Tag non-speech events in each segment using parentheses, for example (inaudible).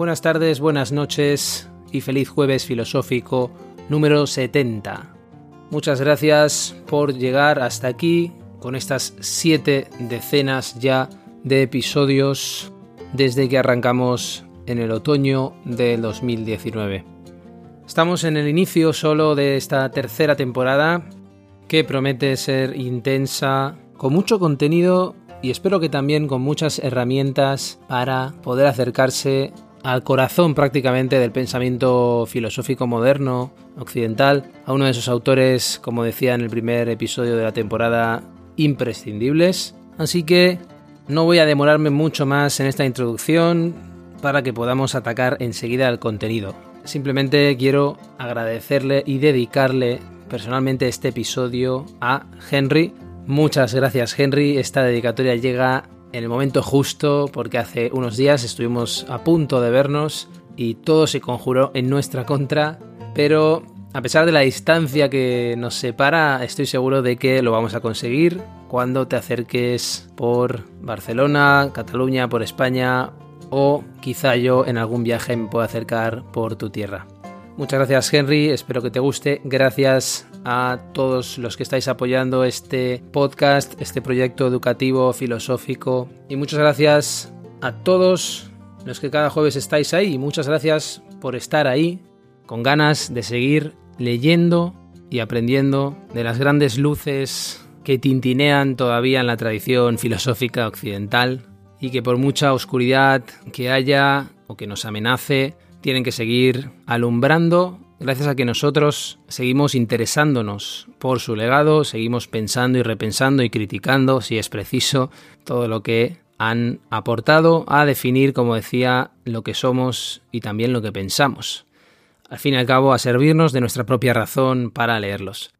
Buenas tardes, buenas noches y feliz jueves filosófico número 70. Muchas gracias por llegar hasta aquí con estas siete decenas ya de episodios desde que arrancamos en el otoño del 2019. Estamos en el inicio solo de esta tercera temporada que promete ser intensa, con mucho contenido y espero que también con muchas herramientas para poder acercarse al corazón prácticamente del pensamiento filosófico moderno, occidental, a uno de esos autores, como decía en el primer episodio de la temporada, imprescindibles. Así que no voy a demorarme mucho más en esta introducción para que podamos atacar enseguida el contenido. Simplemente quiero agradecerle y dedicarle personalmente este episodio a Henry Muchas gracias Henry, esta dedicatoria llega en el momento justo porque hace unos días estuvimos a punto de vernos y todo se conjuró en nuestra contra, pero a pesar de la distancia que nos separa, estoy seguro de que lo vamos a conseguir cuando te acerques por Barcelona, Cataluña, por España o quizá yo en algún viaje me pueda acercar por tu tierra. Muchas gracias Henry, espero que te guste. Gracias a todos los que estáis apoyando este podcast, este proyecto educativo, filosófico. Y muchas gracias a todos los que cada jueves estáis ahí. Y muchas gracias por estar ahí, con ganas de seguir leyendo y aprendiendo de las grandes luces que tintinean todavía en la tradición filosófica occidental y que por mucha oscuridad que haya o que nos amenace, tienen que seguir alumbrando gracias a que nosotros seguimos interesándonos por su legado, seguimos pensando y repensando y criticando, si es preciso, todo lo que han aportado a definir, como decía, lo que somos y también lo que pensamos. Al fin y al cabo, a servirnos de nuestra propia razón para leerlos.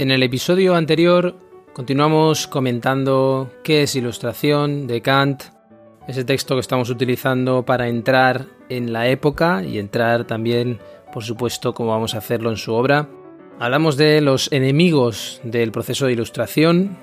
En el episodio anterior continuamos comentando qué es ilustración de Kant, ese texto que estamos utilizando para entrar en la época y entrar también, por supuesto, como vamos a hacerlo en su obra. Hablamos de los enemigos del proceso de ilustración,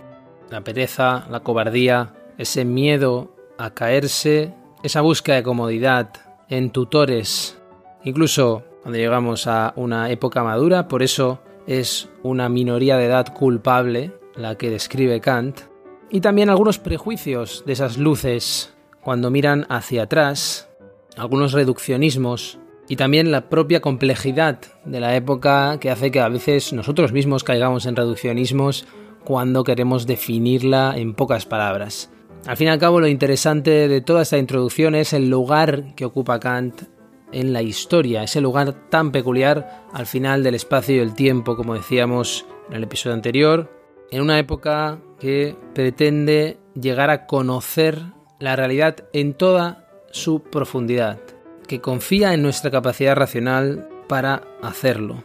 la pereza, la cobardía, ese miedo a caerse, esa búsqueda de comodidad en tutores, incluso cuando llegamos a una época madura, por eso es una minoría de edad culpable, la que describe Kant, y también algunos prejuicios de esas luces cuando miran hacia atrás, algunos reduccionismos y también la propia complejidad de la época que hace que a veces nosotros mismos caigamos en reduccionismos cuando queremos definirla en pocas palabras. Al fin y al cabo lo interesante de toda esta introducción es el lugar que ocupa Kant en la historia, ese lugar tan peculiar al final del espacio y el tiempo, como decíamos en el episodio anterior, en una época que pretende llegar a conocer la realidad en toda su profundidad, que confía en nuestra capacidad racional para hacerlo.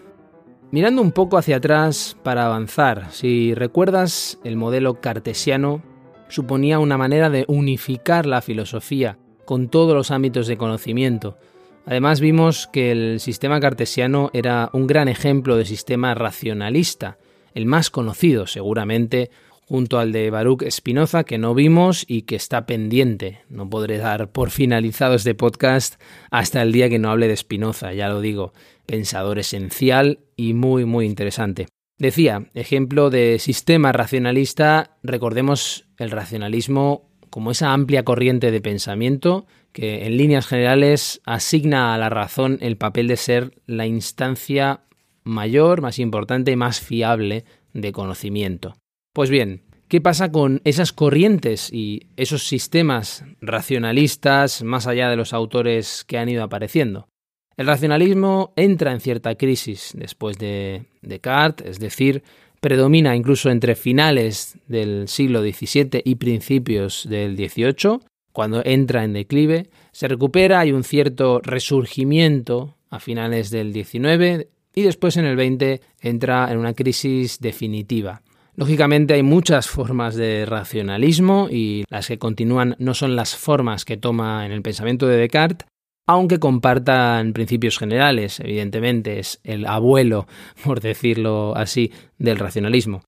Mirando un poco hacia atrás para avanzar, si recuerdas, el modelo cartesiano suponía una manera de unificar la filosofía con todos los ámbitos de conocimiento, Además vimos que el sistema cartesiano era un gran ejemplo de sistema racionalista, el más conocido seguramente, junto al de Baruch Spinoza que no vimos y que está pendiente. No podré dar por finalizado este podcast hasta el día que no hable de Spinoza, ya lo digo, pensador esencial y muy muy interesante. Decía, ejemplo de sistema racionalista, recordemos el racionalismo como esa amplia corriente de pensamiento que en líneas generales asigna a la razón el papel de ser la instancia mayor, más importante y más fiable de conocimiento. Pues bien, ¿qué pasa con esas corrientes y esos sistemas racionalistas más allá de los autores que han ido apareciendo? El racionalismo entra en cierta crisis después de Descartes, es decir, predomina incluso entre finales del siglo XVII y principios del XVIII, cuando entra en declive, se recupera, hay un cierto resurgimiento a finales del XIX y después en el XX entra en una crisis definitiva. Lógicamente hay muchas formas de racionalismo y las que continúan no son las formas que toma en el pensamiento de Descartes, aunque compartan principios generales, evidentemente es el abuelo, (laughs) por decirlo así, del racionalismo.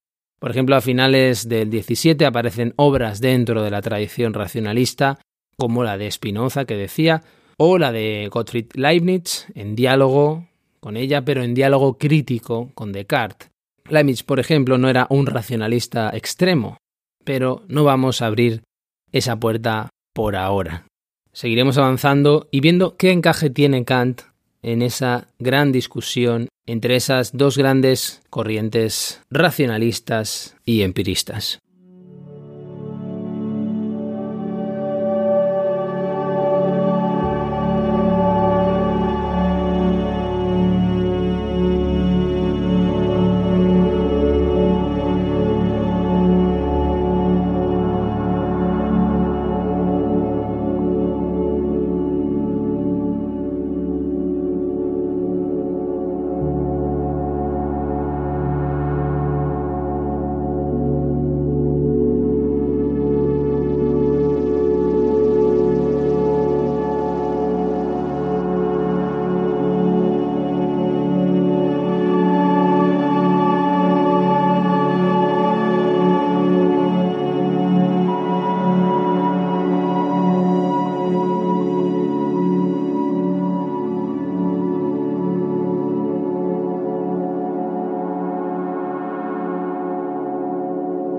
Por ejemplo, a finales del XVII aparecen obras dentro de la tradición racionalista, como la de Spinoza, que decía, o la de Gottfried Leibniz, en diálogo con ella, pero en diálogo crítico con Descartes. Leibniz, por ejemplo, no era un racionalista extremo, pero no vamos a abrir esa puerta por ahora. Seguiremos avanzando y viendo qué encaje tiene Kant en esa gran discusión entre esas dos grandes corrientes racionalistas y empiristas.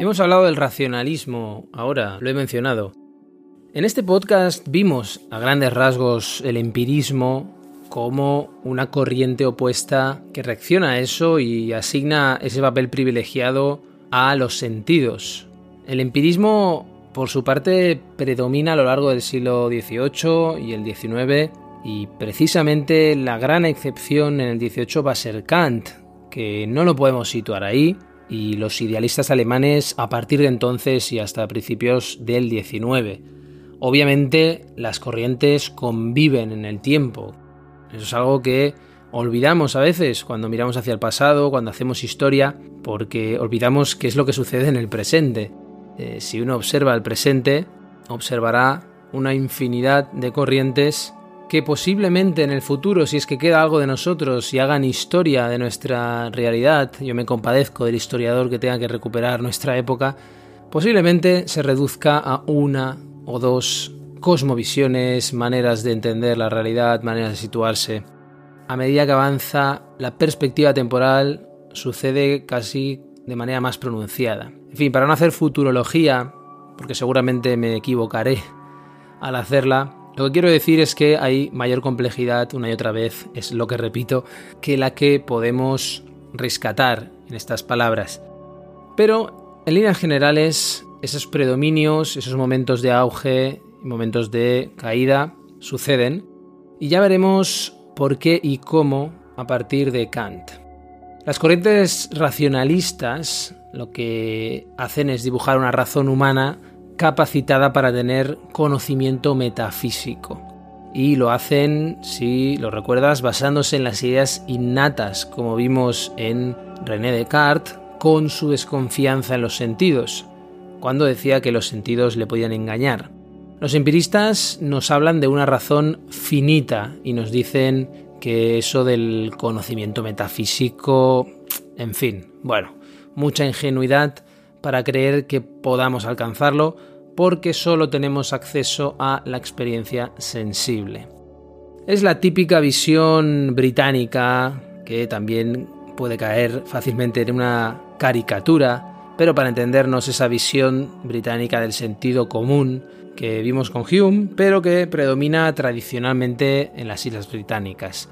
Hemos hablado del racionalismo ahora, lo he mencionado. En este podcast vimos a grandes rasgos el empirismo como una corriente opuesta que reacciona a eso y asigna ese papel privilegiado a los sentidos. El empirismo, por su parte, predomina a lo largo del siglo XVIII y el XIX y precisamente la gran excepción en el XVIII va a ser Kant, que no lo podemos situar ahí, y los idealistas alemanes a partir de entonces y hasta principios del 19. Obviamente las corrientes conviven en el tiempo. Eso es algo que olvidamos a veces cuando miramos hacia el pasado, cuando hacemos historia, porque olvidamos qué es lo que sucede en el presente. Eh, si uno observa el presente, observará una infinidad de corrientes que posiblemente en el futuro, si es que queda algo de nosotros y hagan historia de nuestra realidad, yo me compadezco del historiador que tenga que recuperar nuestra época, posiblemente se reduzca a una o dos cosmovisiones, maneras de entender la realidad, maneras de situarse. A medida que avanza la perspectiva temporal, sucede casi de manera más pronunciada. En fin, para no hacer futurología, porque seguramente me equivocaré al hacerla, lo que quiero decir es que hay mayor complejidad, una y otra vez, es lo que repito, que la que podemos rescatar en estas palabras. Pero, en líneas generales, esos predominios, esos momentos de auge y momentos de caída suceden, y ya veremos por qué y cómo a partir de Kant. Las corrientes racionalistas lo que hacen es dibujar una razón humana capacitada para tener conocimiento metafísico. Y lo hacen, si lo recuerdas, basándose en las ideas innatas, como vimos en René Descartes, con su desconfianza en los sentidos, cuando decía que los sentidos le podían engañar. Los empiristas nos hablan de una razón finita y nos dicen que eso del conocimiento metafísico, en fin, bueno, mucha ingenuidad para creer que podamos alcanzarlo porque solo tenemos acceso a la experiencia sensible. Es la típica visión británica que también puede caer fácilmente en una caricatura, pero para entendernos esa visión británica del sentido común que vimos con Hume, pero que predomina tradicionalmente en las Islas Británicas.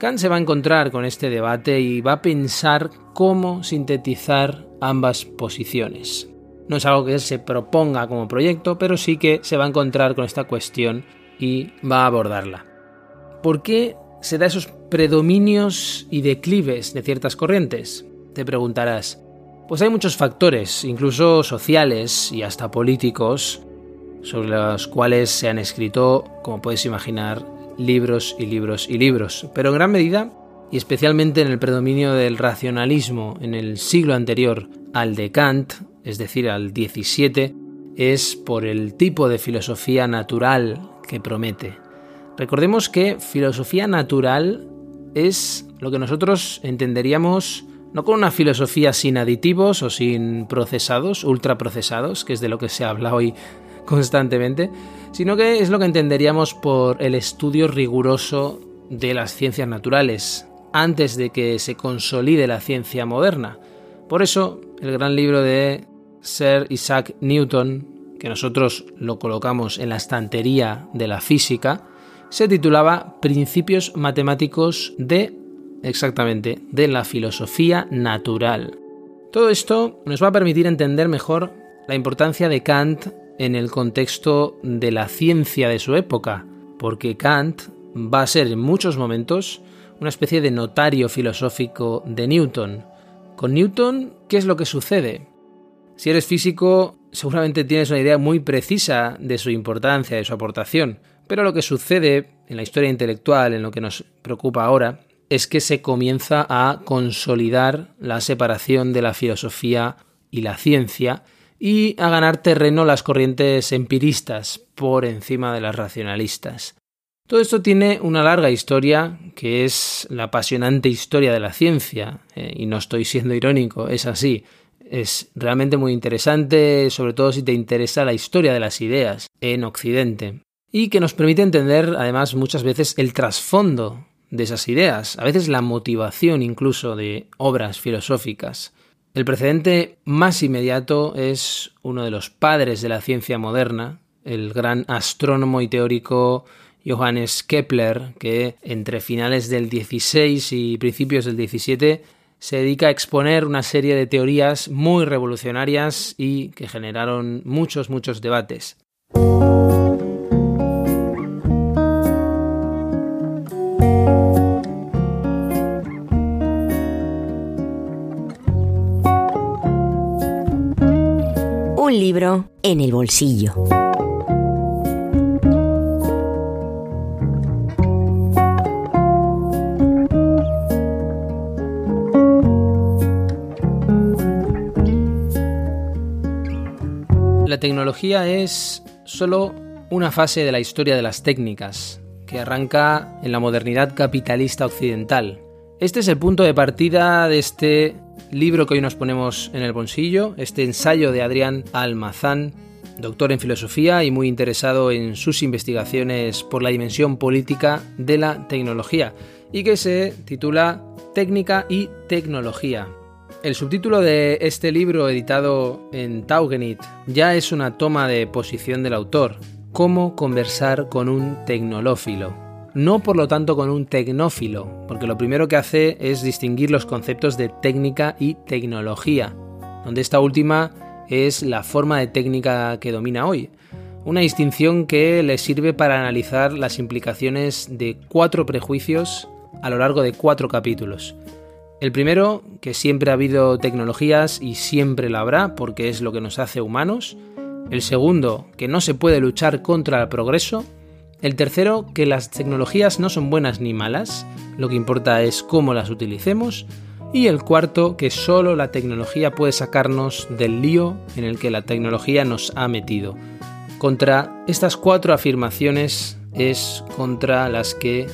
Kant se va a encontrar con este debate y va a pensar cómo sintetizar ambas posiciones. No es algo que se proponga como proyecto, pero sí que se va a encontrar con esta cuestión y va a abordarla. ¿Por qué se da esos predominios y declives de ciertas corrientes? Te preguntarás. Pues hay muchos factores, incluso sociales y hasta políticos, sobre los cuales se han escrito, como puedes imaginar, libros y libros y libros, pero en gran medida, y especialmente en el predominio del racionalismo en el siglo anterior al de Kant, es decir, al XVII, es por el tipo de filosofía natural que promete. Recordemos que filosofía natural es lo que nosotros entenderíamos no con una filosofía sin aditivos o sin procesados, ultraprocesados, que es de lo que se habla hoy constantemente, sino que es lo que entenderíamos por el estudio riguroso de las ciencias naturales, antes de que se consolide la ciencia moderna. Por eso, el gran libro de Sir Isaac Newton, que nosotros lo colocamos en la estantería de la física, se titulaba Principios matemáticos de, exactamente, de la filosofía natural. Todo esto nos va a permitir entender mejor la importancia de Kant en el contexto de la ciencia de su época, porque Kant va a ser en muchos momentos una especie de notario filosófico de Newton. Con Newton, ¿qué es lo que sucede? Si eres físico, seguramente tienes una idea muy precisa de su importancia, de su aportación, pero lo que sucede en la historia intelectual, en lo que nos preocupa ahora, es que se comienza a consolidar la separación de la filosofía y la ciencia y a ganar terreno las corrientes empiristas por encima de las racionalistas. Todo esto tiene una larga historia, que es la apasionante historia de la ciencia, eh, y no estoy siendo irónico, es así. Es realmente muy interesante, sobre todo si te interesa la historia de las ideas en Occidente, y que nos permite entender además muchas veces el trasfondo de esas ideas, a veces la motivación incluso de obras filosóficas. El precedente más inmediato es uno de los padres de la ciencia moderna, el gran astrónomo y teórico Johannes Kepler, que entre finales del 16 y principios del 17 se dedica a exponer una serie de teorías muy revolucionarias y que generaron muchos, muchos debates. libro en el bolsillo. La tecnología es solo una fase de la historia de las técnicas, que arranca en la modernidad capitalista occidental. Este es el punto de partida de este libro que hoy nos ponemos en el bolsillo, este ensayo de Adrián Almazán, doctor en filosofía y muy interesado en sus investigaciones por la dimensión política de la tecnología, y que se titula Técnica y Tecnología. El subtítulo de este libro editado en Taugenit ya es una toma de posición del autor, Cómo conversar con un tecnolófilo no por lo tanto con un tecnófilo, porque lo primero que hace es distinguir los conceptos de técnica y tecnología, donde esta última es la forma de técnica que domina hoy, una distinción que le sirve para analizar las implicaciones de cuatro prejuicios a lo largo de cuatro capítulos. El primero, que siempre ha habido tecnologías y siempre la habrá porque es lo que nos hace humanos. El segundo, que no se puede luchar contra el progreso el tercero, que las tecnologías no son buenas ni malas, lo que importa es cómo las utilicemos. Y el cuarto, que solo la tecnología puede sacarnos del lío en el que la tecnología nos ha metido. Contra estas cuatro afirmaciones es contra las que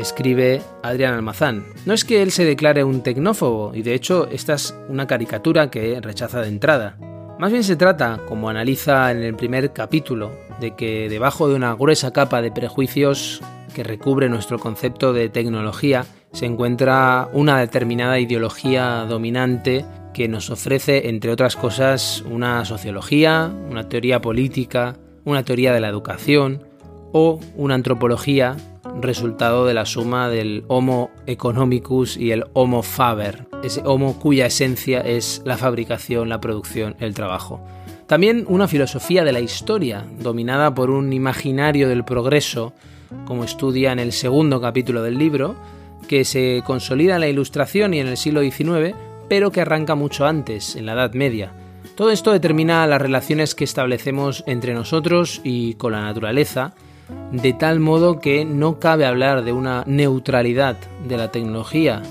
escribe Adrián Almazán. No es que él se declare un tecnófobo, y de hecho esta es una caricatura que rechaza de entrada. Más bien se trata, como analiza en el primer capítulo, de que debajo de una gruesa capa de prejuicios que recubre nuestro concepto de tecnología se encuentra una determinada ideología dominante que nos ofrece, entre otras cosas, una sociología, una teoría política, una teoría de la educación o una antropología resultado de la suma del Homo economicus y el Homo faber, ese Homo cuya esencia es la fabricación, la producción, el trabajo. También una filosofía de la historia, dominada por un imaginario del progreso, como estudia en el segundo capítulo del libro, que se consolida en la Ilustración y en el siglo XIX, pero que arranca mucho antes, en la Edad Media. Todo esto determina las relaciones que establecemos entre nosotros y con la naturaleza, de tal modo que no cabe hablar de una neutralidad de la tecnología,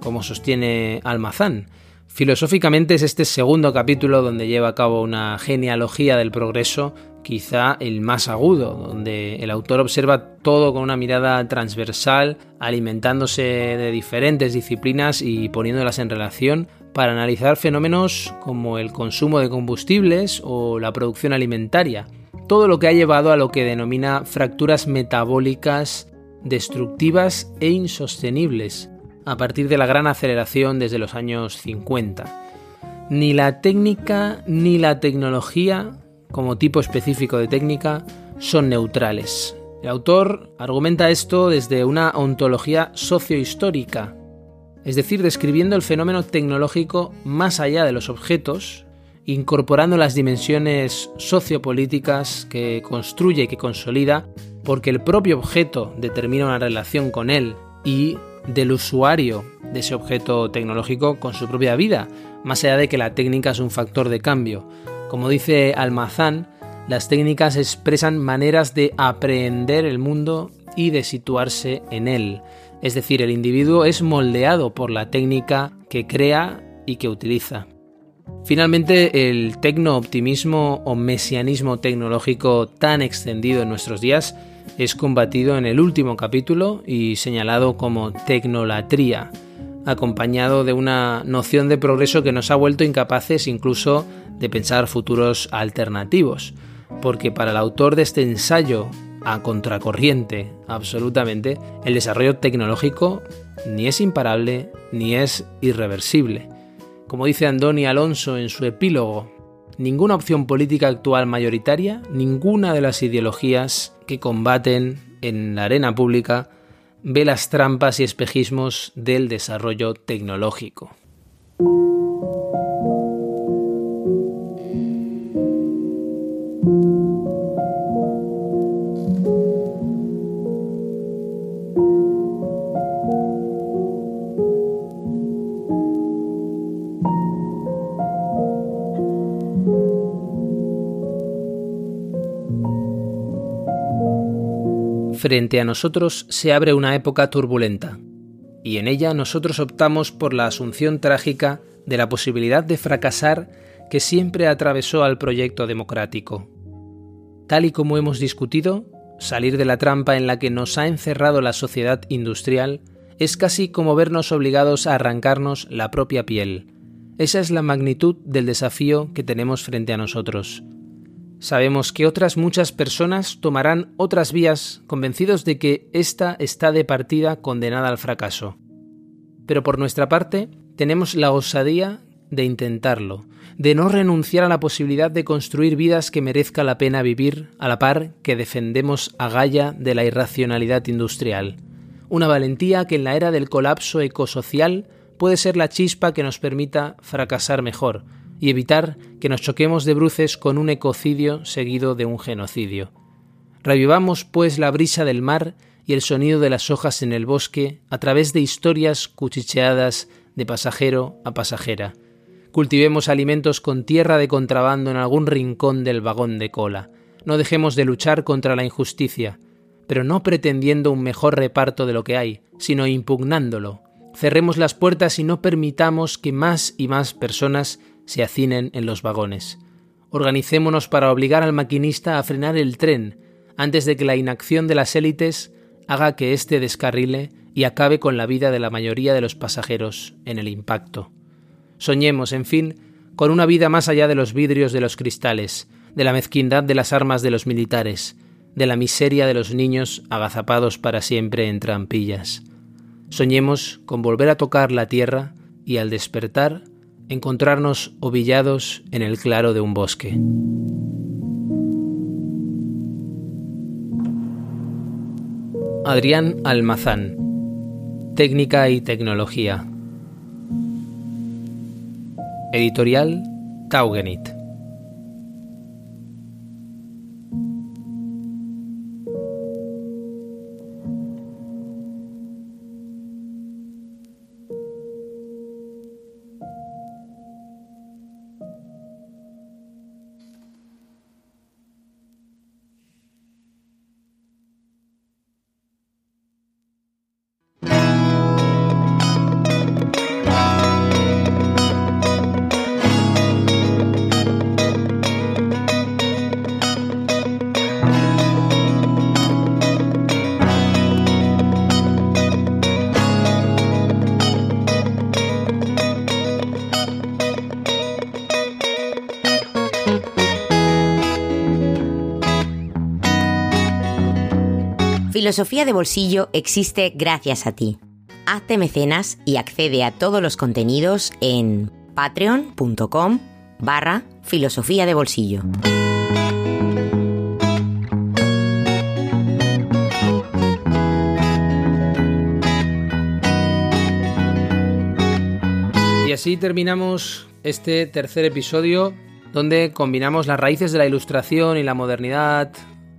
como sostiene Almazán. Filosóficamente es este segundo capítulo donde lleva a cabo una genealogía del progreso, quizá el más agudo, donde el autor observa todo con una mirada transversal, alimentándose de diferentes disciplinas y poniéndolas en relación para analizar fenómenos como el consumo de combustibles o la producción alimentaria, todo lo que ha llevado a lo que denomina fracturas metabólicas destructivas e insostenibles, a partir de la gran aceleración desde los años 50. Ni la técnica ni la tecnología, como tipo específico de técnica, son neutrales. El autor argumenta esto desde una ontología sociohistórica, es decir, describiendo el fenómeno tecnológico más allá de los objetos incorporando las dimensiones sociopolíticas que construye y que consolida, porque el propio objeto determina una relación con él y del usuario de ese objeto tecnológico con su propia vida, más allá de que la técnica es un factor de cambio. Como dice Almazán, las técnicas expresan maneras de aprehender el mundo y de situarse en él. Es decir, el individuo es moldeado por la técnica que crea y que utiliza. Finalmente, el tecno-optimismo o mesianismo tecnológico tan extendido en nuestros días es combatido en el último capítulo y señalado como tecnolatría, acompañado de una noción de progreso que nos ha vuelto incapaces incluso de pensar futuros alternativos, porque para el autor de este ensayo a contracorriente absolutamente, el desarrollo tecnológico ni es imparable ni es irreversible como dice Andoni Alonso en su epílogo, ninguna opción política actual mayoritaria, ninguna de las ideologías que combaten en la arena pública ve las trampas y espejismos del desarrollo tecnológico. Frente a nosotros se abre una época turbulenta, y en ella nosotros optamos por la asunción trágica de la posibilidad de fracasar que siempre atravesó al proyecto democrático. Tal y como hemos discutido, salir de la trampa en la que nos ha encerrado la sociedad industrial es casi como vernos obligados a arrancarnos la propia piel. Esa es la magnitud del desafío que tenemos frente a nosotros. Sabemos que otras muchas personas tomarán otras vías convencidos de que ésta está de partida condenada al fracaso. Pero por nuestra parte, tenemos la osadía de intentarlo, de no renunciar a la posibilidad de construir vidas que merezca la pena vivir a la par que defendemos a Gaia de la irracionalidad industrial. Una valentía que en la era del colapso ecosocial puede ser la chispa que nos permita fracasar mejor, y evitar que nos choquemos de bruces con un ecocidio seguido de un genocidio. Revivamos, pues, la brisa del mar y el sonido de las hojas en el bosque a través de historias cuchicheadas de pasajero a pasajera. Cultivemos alimentos con tierra de contrabando en algún rincón del vagón de cola. No dejemos de luchar contra la injusticia, pero no pretendiendo un mejor reparto de lo que hay, sino impugnándolo. Cerremos las puertas y no permitamos que más y más personas se hacinen en los vagones. Organicémonos para obligar al maquinista a frenar el tren antes de que la inacción de las élites haga que éste descarrile y acabe con la vida de la mayoría de los pasajeros en el impacto. Soñemos, en fin, con una vida más allá de los vidrios de los cristales, de la mezquindad de las armas de los militares, de la miseria de los niños agazapados para siempre en trampillas. Soñemos con volver a tocar la tierra y al despertar encontrarnos ovillados en el claro de un bosque. Adrián Almazán, Técnica y Tecnología. Editorial Taugenit. Filosofía de Bolsillo existe gracias a ti. Hazte mecenas y accede a todos los contenidos en patreon.com barra filosofía de bolsillo. Y así terminamos este tercer episodio donde combinamos las raíces de la ilustración y la modernidad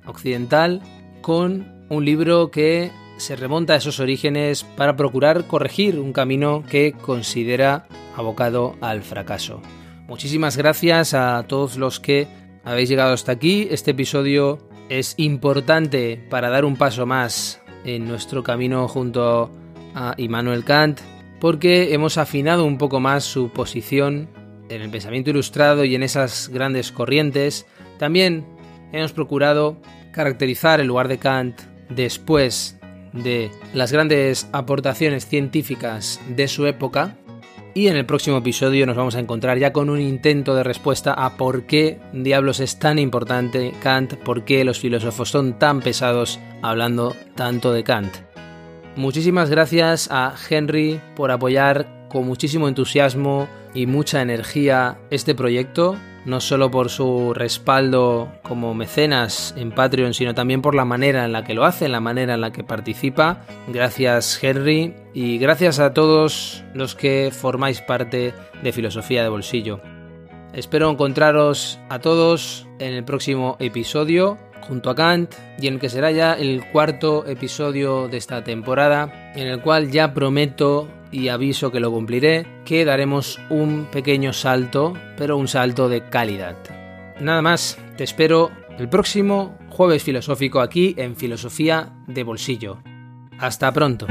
occidental con un libro que se remonta a esos orígenes para procurar corregir un camino que considera abocado al fracaso. Muchísimas gracias a todos los que habéis llegado hasta aquí. Este episodio es importante para dar un paso más en nuestro camino junto a Immanuel Kant porque hemos afinado un poco más su posición en el pensamiento ilustrado y en esas grandes corrientes. También hemos procurado caracterizar el lugar de Kant después de las grandes aportaciones científicas de su época. Y en el próximo episodio nos vamos a encontrar ya con un intento de respuesta a por qué diablos es tan importante Kant, por qué los filósofos son tan pesados hablando tanto de Kant. Muchísimas gracias a Henry por apoyar con muchísimo entusiasmo y mucha energía este proyecto no solo por su respaldo como mecenas en Patreon, sino también por la manera en la que lo hace, la manera en la que participa. Gracias Henry y gracias a todos los que formáis parte de Filosofía de Bolsillo. Espero encontraros a todos en el próximo episodio junto a Kant y en el que será ya el cuarto episodio de esta temporada, en el cual ya prometo y aviso que lo cumpliré, que daremos un pequeño salto, pero un salto de calidad. Nada más, te espero el próximo jueves filosófico aquí en Filosofía de Bolsillo. Hasta pronto.